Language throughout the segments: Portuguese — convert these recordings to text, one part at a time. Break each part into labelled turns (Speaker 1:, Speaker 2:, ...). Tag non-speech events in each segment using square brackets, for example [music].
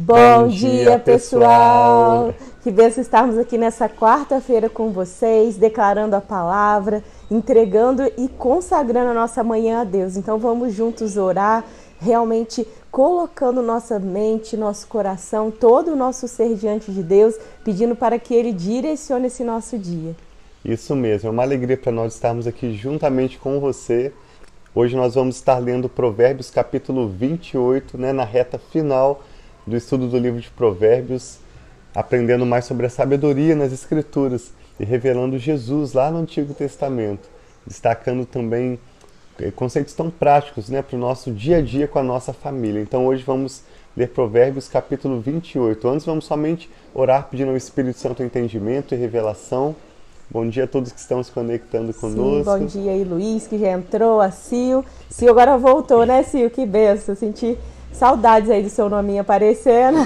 Speaker 1: Bom, Bom dia, dia, pessoal! Que benção estarmos aqui nessa quarta-feira com vocês, declarando a palavra, entregando e consagrando a nossa manhã a Deus. Então vamos juntos orar, realmente colocando nossa mente, nosso coração, todo o nosso ser diante de Deus, pedindo para que Ele direcione esse nosso dia.
Speaker 2: Isso mesmo, é uma alegria para nós estarmos aqui juntamente com você. Hoje nós vamos estar lendo Provérbios capítulo 28, né, na reta final do estudo do livro de Provérbios, aprendendo mais sobre a sabedoria nas Escrituras e revelando Jesus lá no Antigo Testamento, destacando também eh, conceitos tão práticos né, para o nosso dia a dia com a nossa família. Então hoje vamos ler Provérbios capítulo 28. Antes vamos somente orar pedindo ao Espírito Santo entendimento e revelação. Bom dia a todos que estão se conectando conosco. Sim,
Speaker 1: bom dia aí, Luiz, que já entrou, a Sil. Sil agora voltou, né, Sil? Que benção, senti Saudades aí do seu nominho aparecendo.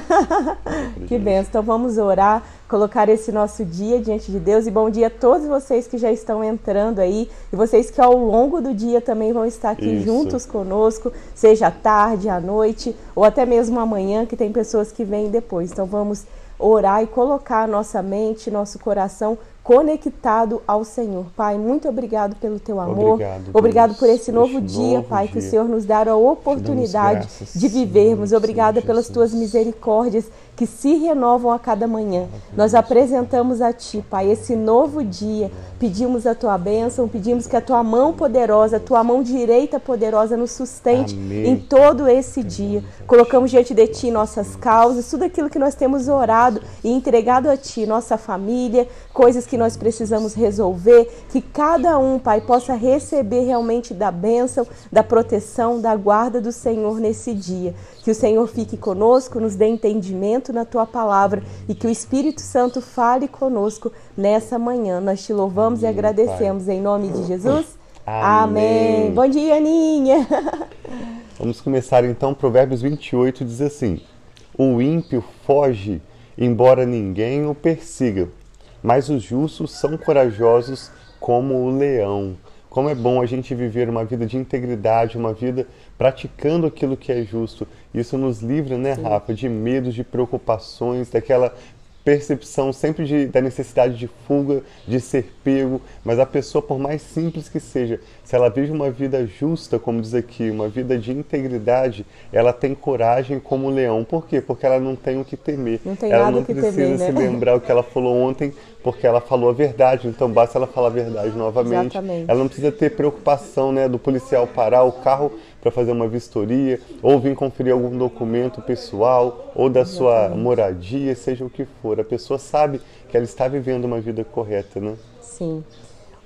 Speaker 1: [laughs] que benção. Então vamos orar, colocar esse nosso dia diante de Deus. E bom dia a todos vocês que já estão entrando aí. E vocês que ao longo do dia também vão estar aqui Isso. juntos conosco, seja à tarde, à noite, ou até mesmo amanhã, que tem pessoas que vêm depois. Então vamos orar e colocar nossa mente, nosso coração conectado ao Senhor. Pai, muito obrigado pelo teu amor. Obrigado, obrigado por esse novo dia, novo Pai, dia. que o Senhor nos dá a oportunidade de vivermos. Obrigada pelas tuas misericórdias que se renovam a cada manhã. Nós apresentamos a Ti, Pai, esse novo dia. Pedimos a Tua bênção, pedimos que a Tua mão poderosa, a Tua mão direita poderosa nos sustente Amém. em todo esse dia. Colocamos diante de Ti nossas causas, tudo aquilo que nós temos orado e entregado a Ti, nossa família, coisas que nós precisamos resolver, que cada um, Pai, possa receber realmente da bênção, da proteção, da guarda do Senhor nesse dia. Que o Senhor fique conosco, nos dê entendimento na tua palavra e que o Espírito Santo fale conosco nessa manhã. Nós te louvamos Amém, e agradecemos Pai. em nome de Jesus. Amém. Amém. Bom dia, Aninha. [laughs]
Speaker 2: Vamos começar então. Provérbios 28 diz assim: O ímpio foge, embora ninguém o persiga, mas os justos são corajosos como o leão. Como é bom a gente viver uma vida de integridade, uma vida praticando aquilo que é justo. Isso nos livra, né, Sim. Rafa, de medos, de preocupações, daquela percepção sempre de, da necessidade de fuga, de ser pego, mas a pessoa, por mais simples que seja, se ela vive uma vida justa, como diz aqui, uma vida de integridade, ela tem coragem como o leão. Por quê? Porque ela não tem o que temer.
Speaker 1: Não tem
Speaker 2: ela
Speaker 1: nada
Speaker 2: não
Speaker 1: precisa
Speaker 2: temer, né? se lembrar o que ela falou ontem, porque ela falou a verdade. Então basta ela falar a verdade novamente.
Speaker 1: Exatamente.
Speaker 2: Ela não precisa ter preocupação, né, do policial parar o carro para fazer uma vistoria, ou vir conferir algum documento pessoal, ou da sua moradia, seja o que for. A pessoa sabe que ela está vivendo uma vida correta, né?
Speaker 1: Sim.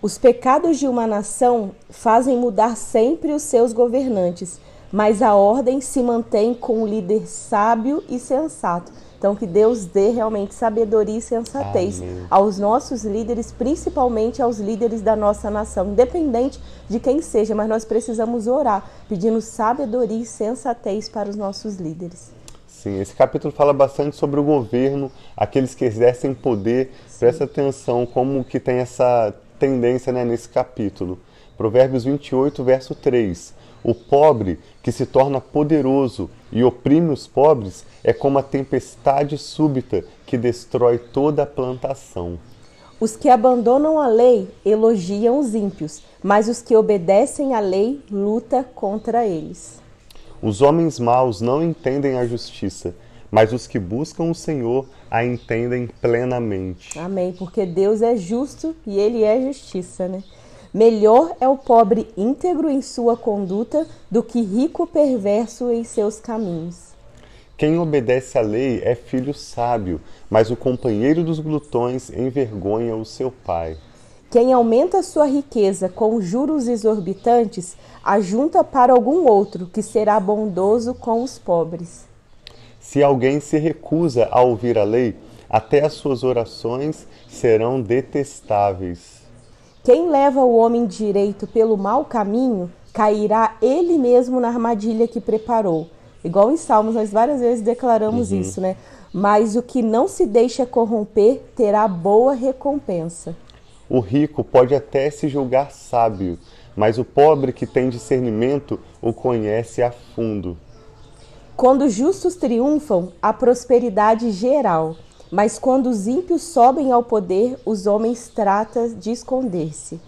Speaker 1: Os pecados de uma nação fazem mudar sempre os seus governantes, mas a ordem se mantém com um líder sábio e sensato. Então, que Deus dê realmente sabedoria e sensatez Amém. aos nossos líderes, principalmente aos líderes da nossa nação, independente de quem seja, mas nós precisamos orar, pedindo sabedoria e sensatez para os nossos líderes.
Speaker 2: Sim, esse capítulo fala bastante sobre o governo, aqueles que exercem poder. Sim. Presta atenção como que tem essa tendência né, nesse capítulo. Provérbios 28, verso 3. O pobre que se torna poderoso e oprime os pobres é como a tempestade súbita que destrói toda a plantação.
Speaker 1: Os que abandonam a lei elogiam os ímpios, mas os que obedecem à lei luta contra eles.
Speaker 2: Os homens maus não entendem a justiça, mas os que buscam o Senhor a entendem plenamente.
Speaker 1: Amém, porque Deus é justo e ele é justiça, né? Melhor é o pobre íntegro em sua conduta do que rico perverso em seus caminhos.
Speaker 2: Quem obedece à lei é filho sábio, mas o companheiro dos glutões envergonha o seu pai.
Speaker 1: Quem aumenta sua riqueza com juros exorbitantes, ajunta para algum outro que será bondoso com os pobres.
Speaker 2: Se alguém se recusa a ouvir a lei, até as suas orações serão detestáveis.
Speaker 1: Quem leva o homem direito pelo mau caminho, cairá ele mesmo na armadilha que preparou. Igual em Salmos, nós várias vezes declaramos uhum. isso, né? Mas o que não se deixa corromper terá boa recompensa.
Speaker 2: O rico pode até se julgar sábio, mas o pobre que tem discernimento o conhece a fundo.
Speaker 1: Quando os justos triunfam, a prosperidade geral. Mas quando os ímpios sobem ao poder, os homens tratam de esconder-se.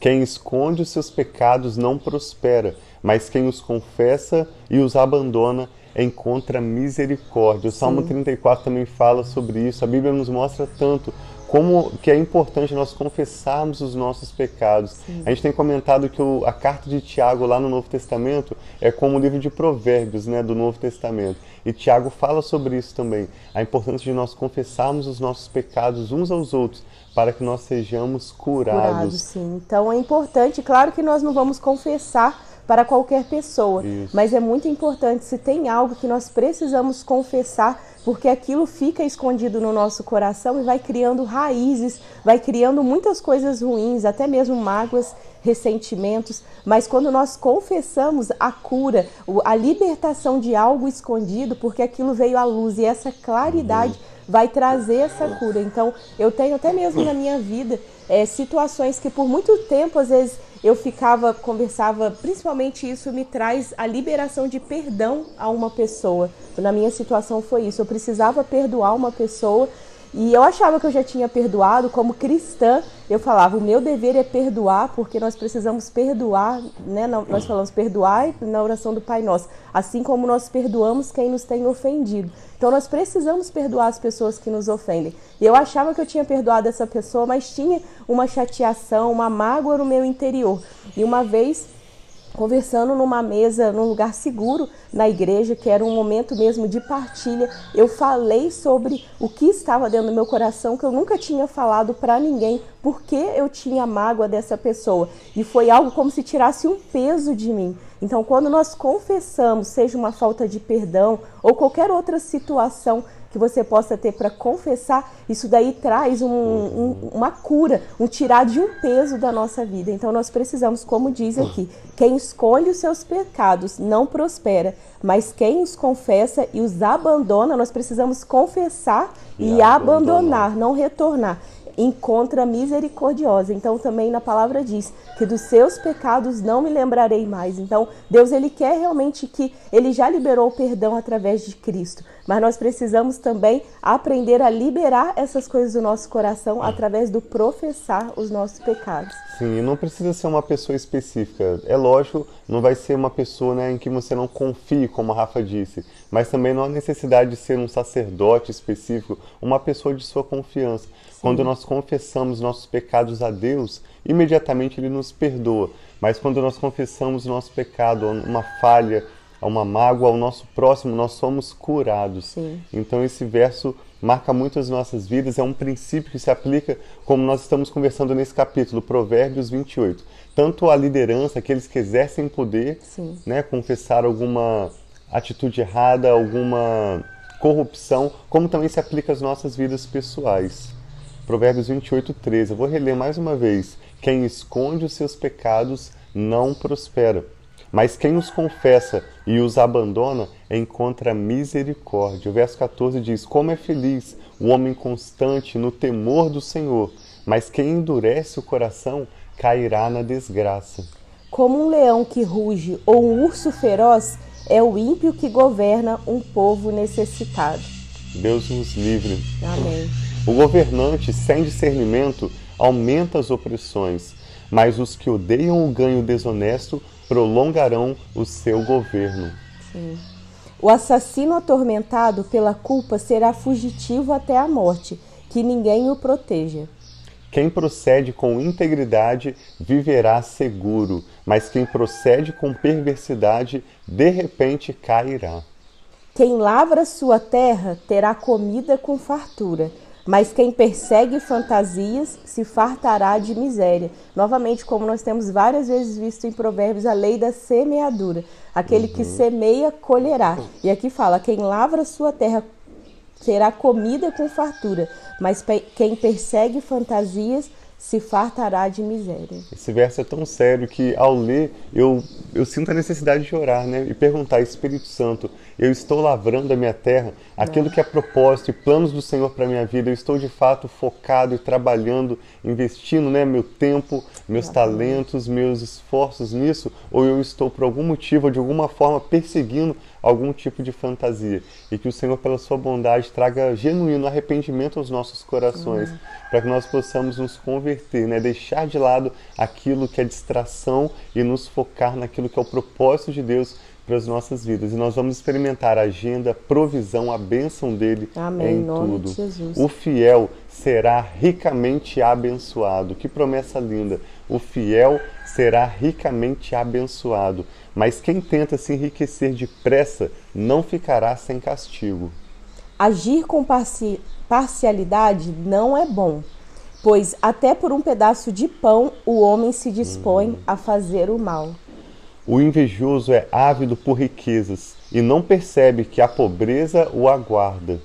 Speaker 2: Quem esconde os seus pecados não prospera, mas quem os confessa e os abandona encontra misericórdia. O Salmo Sim. 34 também fala sobre isso. A Bíblia nos mostra tanto como que é importante nós confessarmos os nossos pecados. Sim. A gente tem comentado que o, a carta de Tiago lá no Novo Testamento é como o livro de provérbios né, do Novo Testamento. E Tiago fala sobre isso também, a importância de nós confessarmos os nossos pecados uns aos outros, para que nós sejamos curados. Curados,
Speaker 1: sim. Então é importante, claro que nós não vamos confessar para qualquer pessoa. Isso. Mas é muito importante se tem algo que nós precisamos confessar, porque aquilo fica escondido no nosso coração e vai criando raízes, vai criando muitas coisas ruins, até mesmo mágoas, ressentimentos. Mas quando nós confessamos a cura, a libertação de algo escondido, porque aquilo veio à luz e essa claridade. Uhum vai trazer essa cura. Então, eu tenho até mesmo na minha vida é, situações que por muito tempo, às vezes, eu ficava, conversava, principalmente isso me traz a liberação de perdão a uma pessoa. Na minha situação foi isso, eu precisava perdoar uma pessoa e eu achava que eu já tinha perdoado, como cristã, eu falava, o meu dever é perdoar, porque nós precisamos perdoar, né? Nós falamos perdoar na oração do Pai Nosso, assim como nós perdoamos quem nos tem ofendido. Então nós precisamos perdoar as pessoas que nos ofendem. E eu achava que eu tinha perdoado essa pessoa, mas tinha uma chateação, uma mágoa no meu interior. E uma vez conversando numa mesa, num lugar seguro na igreja, que era um momento mesmo de partilha. Eu falei sobre o que estava dentro do meu coração, que eu nunca tinha falado para ninguém, porque eu tinha mágoa dessa pessoa. E foi algo como se tirasse um peso de mim. Então, quando nós confessamos, seja uma falta de perdão ou qualquer outra situação que você possa ter para confessar, isso daí traz um, um, uma cura, um tirar de um peso da nossa vida. Então nós precisamos, como diz aqui, quem escolhe os seus pecados não prospera, mas quem os confessa e os abandona, nós precisamos confessar e, e abandonar, não retornar encontra misericordiosa. Então também na palavra diz que dos seus pecados não me lembrarei mais. Então Deus ele quer realmente que ele já liberou o perdão através de Cristo, mas nós precisamos também aprender a liberar essas coisas do nosso coração através do professar os nossos pecados.
Speaker 2: Sim, não precisa ser uma pessoa específica. É lógico, não vai ser uma pessoa né, em que você não confie, como a Rafa disse, mas também não há necessidade de ser um sacerdote específico, uma pessoa de sua confiança. Quando nós confessamos nossos pecados a Deus, imediatamente Ele nos perdoa. Mas quando nós confessamos nosso pecado, uma falha, uma mágoa ao nosso próximo, nós somos curados. Sim. Então esse verso marca muito as nossas vidas, é um princípio que se aplica, como nós estamos conversando nesse capítulo, Provérbios 28. Tanto a liderança, aqueles que exercem poder, né, confessar alguma atitude errada, alguma corrupção, como também se aplica às nossas vidas pessoais. Provérbios 28, 13. Eu vou reler mais uma vez. Quem esconde os seus pecados não prospera, mas quem os confessa e os abandona encontra misericórdia. O verso 14 diz: Como é feliz o homem constante no temor do Senhor, mas quem endurece o coração cairá na desgraça.
Speaker 1: Como um leão que ruge ou um urso feroz é o ímpio que governa um povo necessitado.
Speaker 2: Deus nos livre.
Speaker 1: Amém.
Speaker 2: O governante sem discernimento aumenta as opressões, mas os que odeiam o ganho desonesto prolongarão o seu governo.
Speaker 1: Sim. O assassino atormentado pela culpa será fugitivo até a morte, que ninguém o proteja.
Speaker 2: Quem procede com integridade viverá seguro, mas quem procede com perversidade de repente cairá.
Speaker 1: Quem lavra sua terra terá comida com fartura mas quem persegue fantasias se fartará de miséria. Novamente, como nós temos várias vezes visto em Provérbios, a lei da semeadura. Aquele uhum. que semeia, colherá. E aqui fala: quem lavra sua terra terá comida com fartura, mas quem persegue fantasias se fartará de miséria.
Speaker 2: Esse verso é tão sério que ao ler eu, eu sinto a necessidade de orar né? e perguntar, Espírito Santo, eu estou lavrando a minha terra, aquilo que é propósito e planos do Senhor para a minha vida, eu estou de fato focado e trabalhando, investindo né, meu tempo, meus talentos, meus esforços nisso, ou eu estou por algum motivo, de alguma forma, perseguindo algum tipo de fantasia. E que o Senhor, pela sua bondade, traga genuíno arrependimento aos nossos corações, uhum. para que nós possamos nos converter, né? deixar de lado aquilo que é distração e nos focar naquilo que é o propósito de Deus para as nossas vidas. E nós vamos experimentar a agenda, provisão, a bênção dele
Speaker 1: Amém,
Speaker 2: em tudo.
Speaker 1: Jesus.
Speaker 2: O fiel será ricamente abençoado. Que promessa linda! O fiel será ricamente abençoado. Mas quem tenta se enriquecer depressa não ficará sem castigo.
Speaker 1: Agir com parci parcialidade não é bom, pois até por um pedaço de pão o homem se dispõe uhum. a fazer o mal.
Speaker 2: O invejoso é ávido por riquezas e não percebe que a pobreza o aguarda.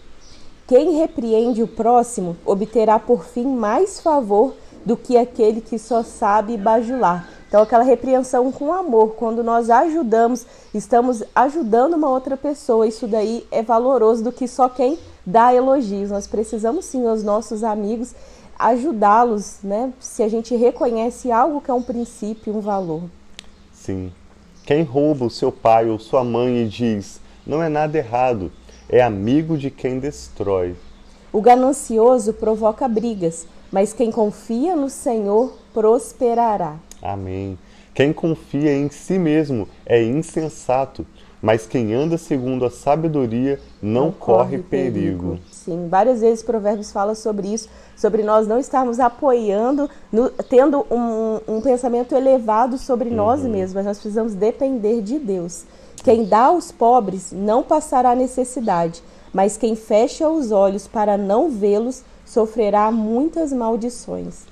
Speaker 1: Quem repreende o próximo obterá por fim mais favor do que aquele que só sabe bajular. Então, aquela repreensão com amor, quando nós ajudamos, estamos ajudando uma outra pessoa, isso daí é valoroso do que só quem dá elogios. Nós precisamos sim, os nossos amigos, ajudá-los, né? Se a gente reconhece algo que é um princípio, um valor.
Speaker 2: Sim. Quem rouba o seu pai ou sua mãe e diz, não é nada errado, é amigo de quem destrói.
Speaker 1: O ganancioso provoca brigas, mas quem confia no Senhor prosperará.
Speaker 2: Amém. Quem confia em si mesmo é insensato, mas quem anda segundo a sabedoria não, não corre, corre perigo. perigo.
Speaker 1: Sim, várias vezes Provérbios fala sobre isso, sobre nós não estarmos apoiando, no, tendo um, um, pensamento elevado sobre uhum. nós mesmos, mas nós precisamos depender de Deus. Quem dá aos pobres não passará necessidade, mas quem fecha os olhos para não vê-los sofrerá muitas maldições.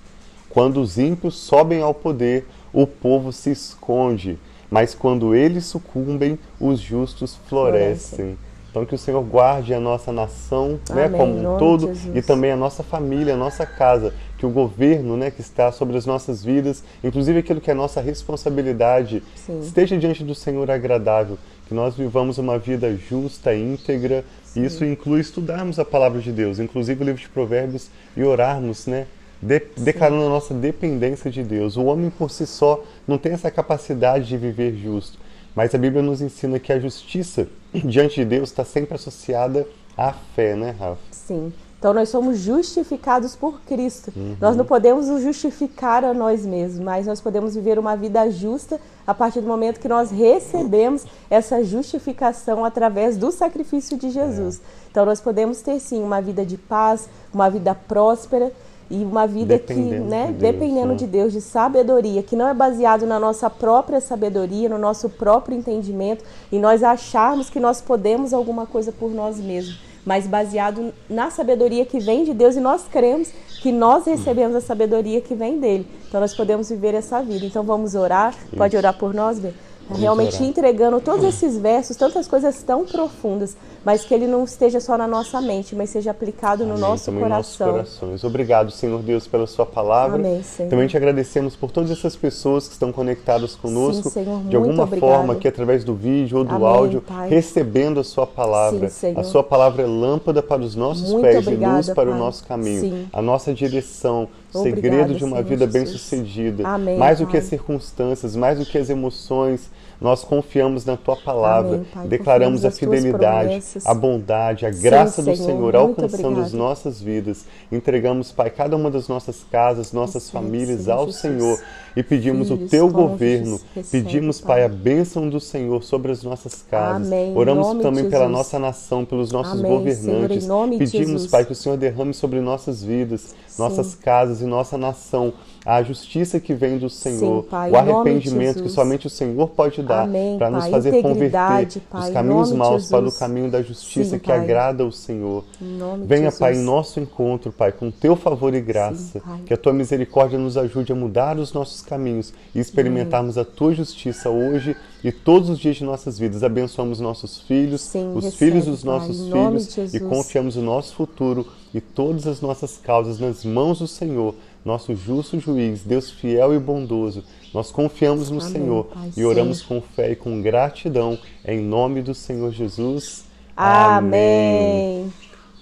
Speaker 2: Quando os ímpios sobem ao poder, o povo se esconde, mas quando eles sucumbem, os justos florescem. Então que o Senhor guarde a nossa nação, né, como um todo, e também a nossa família, a nossa casa, que o governo, né, que está sobre as nossas vidas, inclusive aquilo que é nossa responsabilidade, Sim. esteja diante do Senhor agradável, que nós vivamos uma vida justa, íntegra. Sim. Isso inclui estudarmos a palavra de Deus, inclusive o livro de Provérbios e orarmos, né, de, declarando a nossa dependência de Deus. O homem por si só não tem essa capacidade de viver justo, mas a Bíblia nos ensina que a justiça [clears throat] diante de Deus está sempre associada à fé, né, Rafa?
Speaker 1: Sim. Então nós somos justificados por Cristo. Uhum. Nós não podemos nos justificar a nós mesmos, mas nós podemos viver uma vida justa a partir do momento que nós recebemos essa justificação através do sacrifício de Jesus. É. Então nós podemos ter sim uma vida de paz, uma vida próspera e uma vida dependendo que, né, de Deus, dependendo né? de Deus, de sabedoria, que não é baseado na nossa própria sabedoria, no nosso próprio entendimento, e nós acharmos que nós podemos alguma coisa por nós mesmos, mas baseado na sabedoria que vem de Deus e nós cremos que nós recebemos a sabedoria que vem dele. Então nós podemos viver essa vida. Então vamos orar. Pode orar por nós, Bê? Realmente entregando todos esses versos, tantas coisas tão profundas, mas que ele não esteja só na nossa mente, mas seja aplicado Amém. no nosso Também coração.
Speaker 2: Nossos corações. Obrigado, Senhor Deus, pela sua palavra.
Speaker 1: Amém, Senhor.
Speaker 2: Também te agradecemos por todas essas pessoas que estão conectadas conosco, Sim, Senhor, de alguma obrigado. forma, aqui através do vídeo ou do Amém, áudio, Pai. recebendo a sua palavra. Sim, a sua palavra é lâmpada para os nossos muito pés obrigada, e luz para Pai. o nosso caminho. Sim. A nossa direção, Obrigada, segredo de uma Senhor vida bem-sucedida. Mais do que as circunstâncias, mais do que as emoções, nós confiamos na tua palavra, Amém, Pai, declaramos a fidelidade, a bondade, a graça Sim, do Senhor, Senhor alcançando obrigado. as nossas vidas. Entregamos, Pai, cada uma das nossas casas, nossas Sim, famílias Senhor, ao Jesus. Senhor e pedimos Filhos, o teu governo, pedimos, Pai, a bênção do Senhor sobre as nossas casas.
Speaker 1: Amém.
Speaker 2: Oramos também pela nossa nação, pelos nossos Amém, governantes. Senhor, pedimos, Pai, que o Senhor derrame sobre nossas vidas, nossas casas e nossa nação a justiça que vem do Senhor, Sim, pai, o arrependimento que somente o Senhor pode dar para nos fazer converter pai, os caminhos maus para o caminho da justiça Sim, que pai. agrada ao Senhor. Venha, Pai, em nosso encontro, Pai, com teu favor e graça, Sim, que a tua misericórdia nos ajude a mudar os nossos caminhos e experimentarmos a tua justiça hoje e todos os dias de nossas vidas. Abençoamos nossos filhos, Sim, os recebe, filhos dos nossos filhos e confiamos o nosso futuro e todas as nossas causas nas mãos do Senhor nosso justo juiz, Deus fiel e bondoso. Nós confiamos no Amém, Senhor Pai, e oramos sim. com fé e com gratidão em nome do Senhor Jesus.
Speaker 1: Amém. Amém.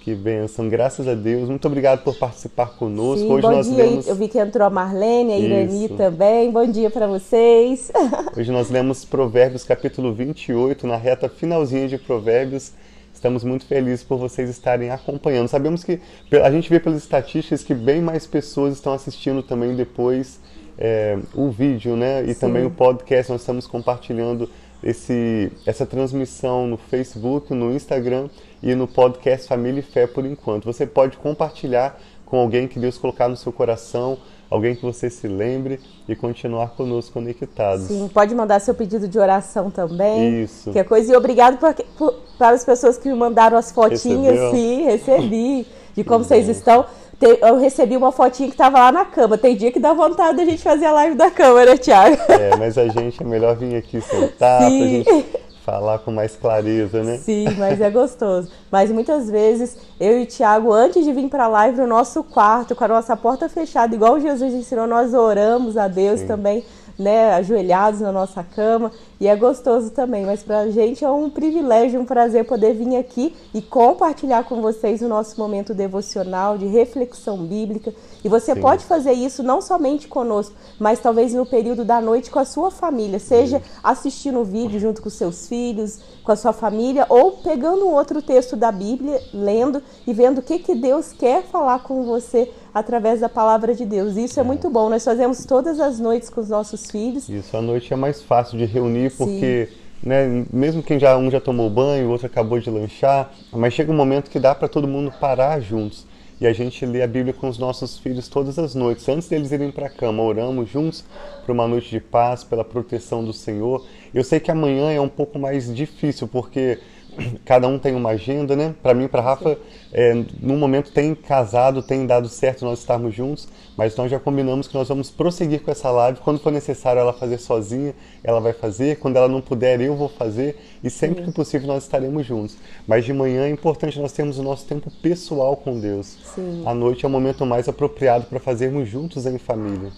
Speaker 2: Que bênção, graças a Deus. Muito obrigado por participar conosco.
Speaker 1: Sim, Hoje bom nós dia. lemos. Eu vi que entrou a Marlene, a Irani também. Bom dia para vocês.
Speaker 2: Hoje nós lemos Provérbios capítulo 28, na reta finalzinha de Provérbios. Estamos muito felizes por vocês estarem acompanhando. Sabemos que a gente vê pelas estatísticas que bem mais pessoas estão assistindo também depois é, o vídeo, né? E Sim. também o podcast. Nós estamos compartilhando esse, essa transmissão no Facebook, no Instagram e no podcast Família e Fé por enquanto. Você pode compartilhar com alguém que Deus colocar no seu coração, alguém que você se lembre e continuar conosco conectados.
Speaker 1: Sim, pode mandar seu pedido de oração também.
Speaker 2: Isso.
Speaker 1: Que é coisa. E obrigado por, por, para as pessoas que me mandaram as fotinhas. Recebeu? Sim, recebi. De como vocês estão eu recebi uma fotinha que tava lá na cama. Tem dia que dá vontade da gente fazer a live da cama, né, Thiago?
Speaker 2: É, mas a gente é melhor vir aqui sentar [laughs] Sim. pra gente falar com mais clareza, né?
Speaker 1: Sim, mas é gostoso. Mas muitas vezes eu e o Thiago, antes de vir para a live no nosso quarto, com a nossa porta fechada, igual Jesus ensinou, nós oramos a Deus Sim. também né, ajoelhados na nossa cama e é gostoso também. Mas para a gente é um privilégio, um prazer poder vir aqui e compartilhar com vocês o nosso momento devocional de reflexão bíblica. E você Sim. pode fazer isso não somente conosco, mas talvez no período da noite com a sua família, seja assistindo o vídeo junto com seus filhos, com a sua família, ou pegando um outro texto da Bíblia, lendo e vendo o que, que Deus quer falar com você através da palavra de Deus. Isso é, é muito bom. Nós fazemos todas as noites com os nossos filhos.
Speaker 2: Isso, a noite é mais fácil de reunir porque né, mesmo quem já um já tomou banho, o outro acabou de lanchar, mas chega um momento que dá para todo mundo parar juntos. E a gente lê a Bíblia com os nossos filhos todas as noites. Antes deles irem para a cama, oramos juntos por uma noite de paz, pela proteção do Senhor. Eu sei que amanhã é um pouco mais difícil, porque [clears throat] cada um tem uma agenda, né? Para mim, para Rafa, é, no momento tem casado, tem dado certo nós estarmos juntos, mas nós já combinamos que nós vamos prosseguir com essa live. Quando for necessário ela fazer sozinha, ela vai fazer. Quando ela não puder, eu vou fazer. E sempre Sim. que possível nós estaremos juntos. Mas de manhã é importante nós termos o nosso tempo pessoal com Deus.
Speaker 1: Sim.
Speaker 2: A noite é o momento mais apropriado para fazermos juntos em família.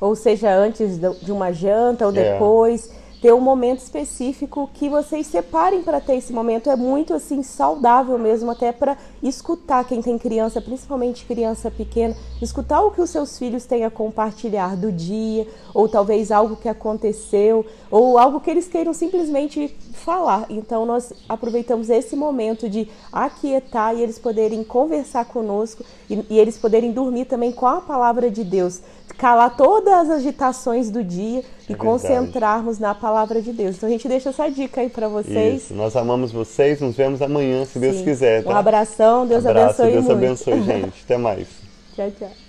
Speaker 1: Ou seja, antes de uma janta ou é. depois. É ter um momento específico que vocês separem para ter esse momento. É muito assim saudável mesmo, até para escutar quem tem criança, principalmente criança pequena, escutar o que os seus filhos têm a compartilhar do dia, ou talvez algo que aconteceu, ou algo que eles queiram simplesmente falar. Então nós aproveitamos esse momento de aquietar e eles poderem conversar conosco e, e eles poderem dormir também com a palavra de Deus calar todas as agitações do dia é e concentrarmos na palavra de Deus. Então a gente deixa essa dica aí para vocês.
Speaker 2: Isso. Nós amamos vocês, nos vemos amanhã, se Sim. Deus quiser. Tá?
Speaker 1: Um abração, Deus
Speaker 2: Abraço,
Speaker 1: abençoe
Speaker 2: Deus
Speaker 1: muito.
Speaker 2: abençoe, gente. Até mais.
Speaker 1: tchau, tchau.